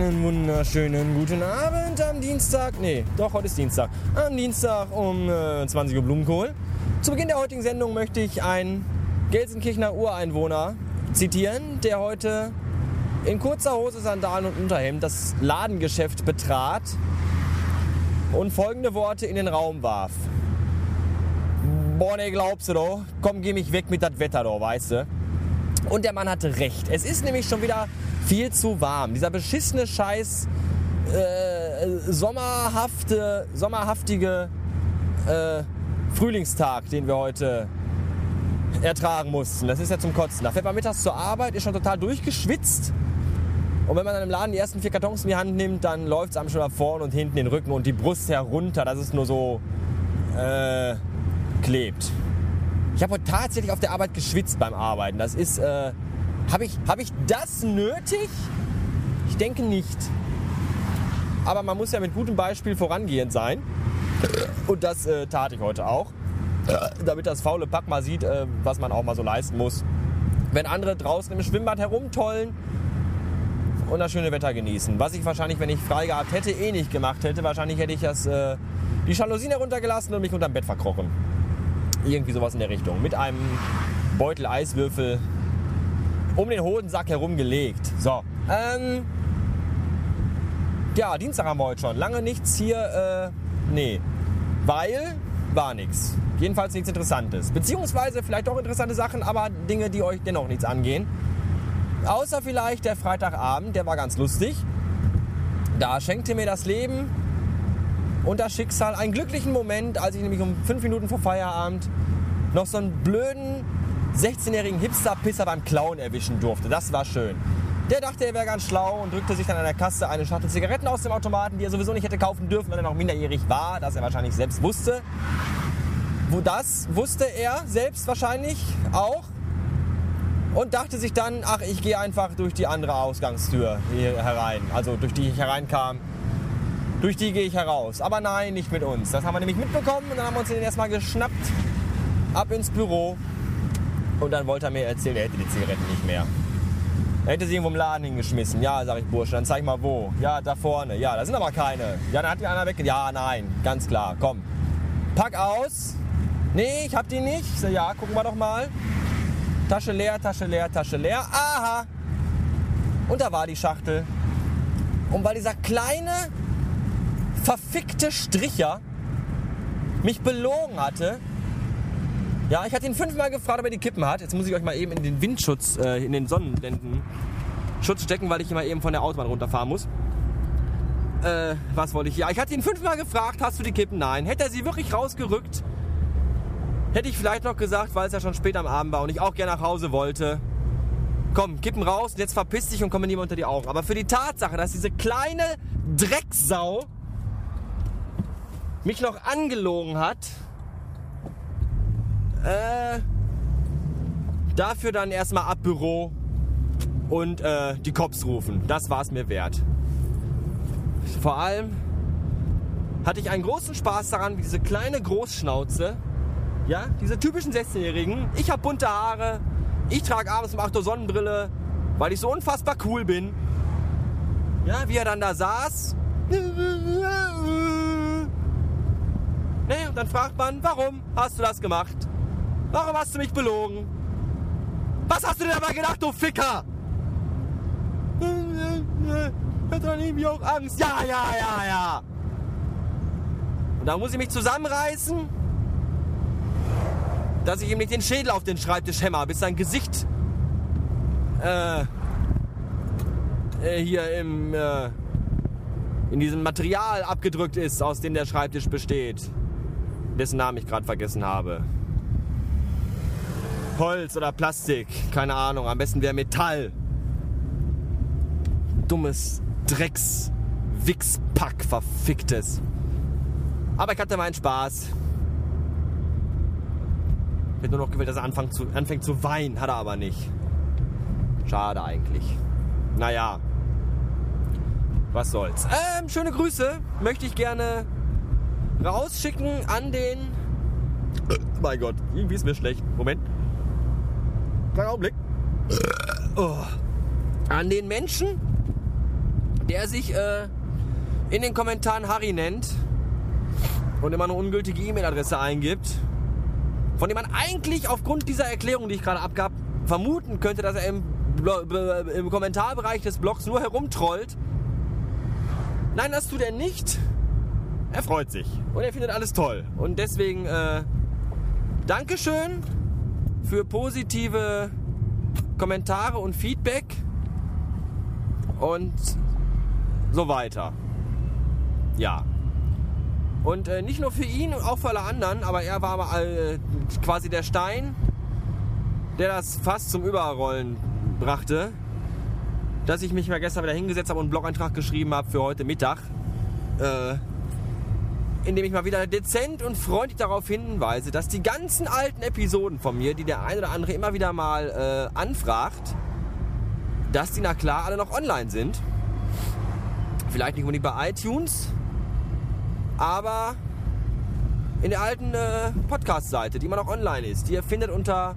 Einen wunderschönen guten Abend am Dienstag. Nee, doch, heute ist Dienstag. Am Dienstag um äh, 20 Uhr Blumenkohl. Zu Beginn der heutigen Sendung möchte ich einen Gelsenkirchener Ureinwohner zitieren, der heute in kurzer Hose, Sandalen und Unterhemd das Ladengeschäft betrat und folgende Worte in den Raum warf. Boah, ne, glaubst du doch? Komm, geh mich weg mit das Wetter doch, weißt du? Und der Mann hatte recht. Es ist nämlich schon wieder viel zu warm. Dieser beschissene Scheiß äh, sommerhafte, sommerhaftige äh, Frühlingstag, den wir heute ertragen mussten. Das ist ja zum Kotzen. Da fährt man mittags zur Arbeit, ist schon total durchgeschwitzt. Und wenn man dann im Laden die ersten vier Kartons in die Hand nimmt, dann läuft es einem schon nach vorne und hinten den Rücken und die Brust herunter. Das ist nur so äh, klebt. Ich habe heute tatsächlich auf der Arbeit geschwitzt beim Arbeiten. Das ist, äh, habe ich, hab ich das nötig? Ich denke nicht. Aber man muss ja mit gutem Beispiel vorangehend sein. Und das äh, tat ich heute auch. Damit das faule Pack mal sieht, äh, was man auch mal so leisten muss. Wenn andere draußen im Schwimmbad herumtollen und das schöne Wetter genießen. Was ich wahrscheinlich, wenn ich frei gehabt hätte, eh nicht gemacht hätte. Wahrscheinlich hätte ich das, äh, die Jalousien heruntergelassen und mich unterm Bett verkrochen. Irgendwie sowas in der Richtung. Mit einem Beutel Eiswürfel um den Hodensack herum gelegt. So. Ähm, ja, Dienstag haben wir heute schon. Lange nichts hier. Äh, nee. Weil war nichts. Jedenfalls nichts Interessantes. Beziehungsweise vielleicht auch interessante Sachen, aber Dinge, die euch dennoch nichts angehen. Außer vielleicht der Freitagabend, der war ganz lustig. Da schenkte mir das Leben und das Schicksal einen glücklichen Moment, als ich nämlich um fünf Minuten vor Feierabend noch so einen blöden 16-jährigen Hipster-Pisser beim Klauen erwischen durfte. Das war schön. Der dachte, er wäre ganz schlau und drückte sich dann an der Kasse eine Schachtel Zigaretten aus dem Automaten, die er sowieso nicht hätte kaufen dürfen, weil er noch minderjährig war, das er wahrscheinlich selbst wusste. Wo das wusste er selbst wahrscheinlich auch und dachte sich dann, ach, ich gehe einfach durch die andere Ausgangstür hier herein, also durch die ich hereinkam. Durch die gehe ich heraus. Aber nein, nicht mit uns. Das haben wir nämlich mitbekommen und dann haben wir uns den erstmal geschnappt, ab ins Büro. Und dann wollte er mir erzählen, er hätte die Zigaretten nicht mehr. Er hätte sie irgendwo im Laden hingeschmissen. Ja, sag ich, Bursche, dann zeig mal wo. Ja, da vorne. Ja, da sind aber keine. Ja, dann hat die einer weg. Ja, nein, ganz klar. Komm. Pack aus. Nee, ich hab die nicht. Ich sag, ja, gucken wir doch mal. Tasche leer, Tasche leer, Tasche leer. Aha. Und da war die Schachtel. Und weil dieser kleine, verfickte Stricher mich belogen hatte, ja, ich hatte ihn fünfmal gefragt, ob er die Kippen hat. Jetzt muss ich euch mal eben in den Windschutz, äh, in den Sonnenblendenschutz stecken, weil ich immer eben von der Autobahn runterfahren muss. Äh, was wollte ich? Ja, ich hatte ihn fünfmal gefragt, hast du die Kippen? Nein. Hätte er sie wirklich rausgerückt, hätte ich vielleicht noch gesagt, weil es ja schon spät am Abend war und ich auch gerne nach Hause wollte. Komm, Kippen raus, jetzt verpiss dich und komm mir nicht mehr unter die Augen. Aber für die Tatsache, dass diese kleine Drecksau mich noch angelogen hat, äh, dafür dann erstmal ab Büro und äh, die Cops rufen. Das war es mir wert. Vor allem hatte ich einen großen Spaß daran, wie diese kleine Großschnauze, ja, diese typischen 16-Jährigen. Ich habe bunte Haare, ich trage abends um 8 Uhr Sonnenbrille, weil ich so unfassbar cool bin. Ja, wie er dann da saß. Und dann fragt man, warum hast du das gemacht? Warum hast du mich belogen? Was hast du denn dabei gedacht, du Ficker? Hat dann irgendwie auch Angst. Ja, ja, ja, ja. Und da muss ich mich zusammenreißen, dass ich ihm nicht den Schädel auf den Schreibtisch hämmer, bis sein Gesicht äh, äh, hier im äh, in diesem Material abgedrückt ist, aus dem der Schreibtisch besteht, dessen Namen ich gerade vergessen habe. Holz oder Plastik, keine Ahnung, am besten wäre Metall. Dummes Drecks Wichspack, verficktes. Aber ich hatte meinen Spaß. Ich hätte nur noch gewählt, dass er anfängt zu, anfängt zu weinen, hat er aber nicht. Schade eigentlich. Naja. Was soll's. Ähm, schöne Grüße möchte ich gerne rausschicken an den. mein Gott, irgendwie ist mir schlecht. Moment. Kleiner Augenblick. Oh. An den Menschen, der sich äh, in den Kommentaren Harry nennt und immer eine ungültige E-Mail-Adresse eingibt, von dem man eigentlich aufgrund dieser Erklärung, die ich gerade abgab, vermuten könnte, dass er im, im Kommentarbereich des Blogs nur herumtrollt. Nein, das tut er nicht. Er freut sich und er findet alles toll. Und deswegen äh, Dankeschön für positive Kommentare und Feedback und so weiter. Ja. Und äh, nicht nur für ihn, auch für alle anderen, aber er war äh, quasi der Stein, der das fast zum Überrollen brachte, dass ich mich mal gestern wieder hingesetzt habe und einen Blog-Eintrag geschrieben habe für heute Mittag. Äh, in dem ich mal wieder dezent und freundlich darauf hinweise, dass die ganzen alten Episoden von mir, die der eine oder andere immer wieder mal äh, anfragt, dass die na klar alle noch online sind. Vielleicht nicht unbedingt bei iTunes, aber in der alten äh, Podcast-Seite, die immer noch online ist, die ihr findet unter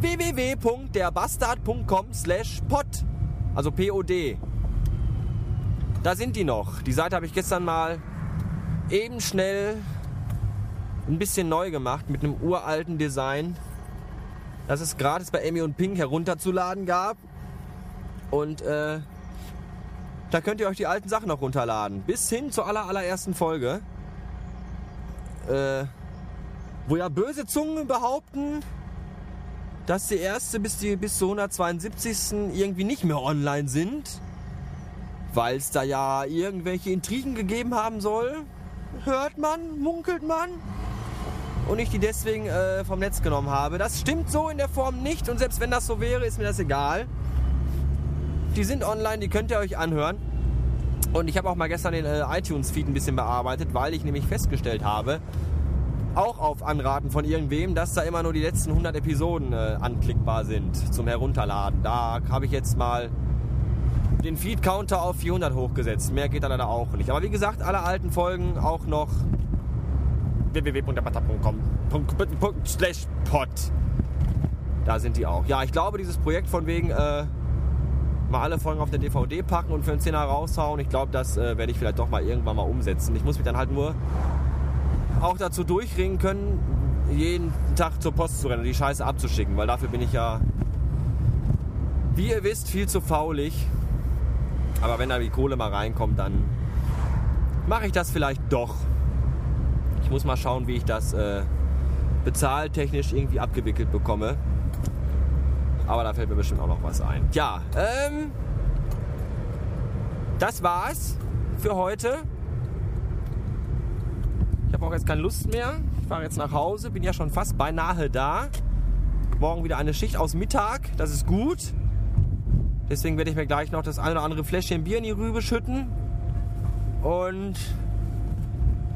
www.derbastard.com slash pod, also P-O-D. Da sind die noch. Die Seite habe ich gestern mal eben schnell ein bisschen neu gemacht mit einem uralten Design, das es gratis bei Amy und Pink herunterzuladen gab. Und äh, da könnt ihr euch die alten Sachen noch runterladen. Bis hin zur aller, allerersten Folge. Äh, wo ja böse Zungen behaupten, dass die erste bis, die, bis zur 172. irgendwie nicht mehr online sind. Weil es da ja irgendwelche Intrigen gegeben haben soll. Hört man, munkelt man. Und ich die deswegen äh, vom Netz genommen habe. Das stimmt so in der Form nicht. Und selbst wenn das so wäre, ist mir das egal. Die sind online, die könnt ihr euch anhören. Und ich habe auch mal gestern den äh, iTunes-Feed ein bisschen bearbeitet, weil ich nämlich festgestellt habe, auch auf Anraten von irgendwem, dass da immer nur die letzten 100 Episoden äh, anklickbar sind zum Herunterladen. Da habe ich jetzt mal den Feed-Counter auf 400 hochgesetzt. Mehr geht da leider auch nicht. Aber wie gesagt, alle alten Folgen auch noch www.derbata.com slash pod. Da sind die auch. Ja, ich glaube, dieses Projekt von wegen äh, mal alle Folgen auf der DVD packen und für einen Zehner raushauen. Ich glaube, das äh, werde ich vielleicht doch mal irgendwann mal umsetzen. Ich muss mich dann halt nur auch dazu durchringen können, jeden Tag zur Post zu rennen und die Scheiße abzuschicken, weil dafür bin ich ja, wie ihr wisst, viel zu faulig. Aber wenn da die Kohle mal reinkommt, dann mache ich das vielleicht doch. Ich muss mal schauen, wie ich das äh, bezahltechnisch irgendwie abgewickelt bekomme. Aber da fällt mir bestimmt auch noch was ein. Ja, ähm, das war's für heute. Ich habe auch jetzt keine Lust mehr. Ich fahre jetzt nach Hause, bin ja schon fast beinahe da. Morgen wieder eine Schicht aus Mittag, das ist gut. Deswegen werde ich mir gleich noch das eine oder andere Fläschchen Bier in die Rübe schütten. Und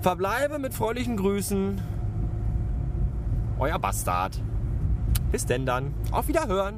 verbleibe mit freundlichen Grüßen. Euer Bastard. Bis denn dann. Auf Wiederhören.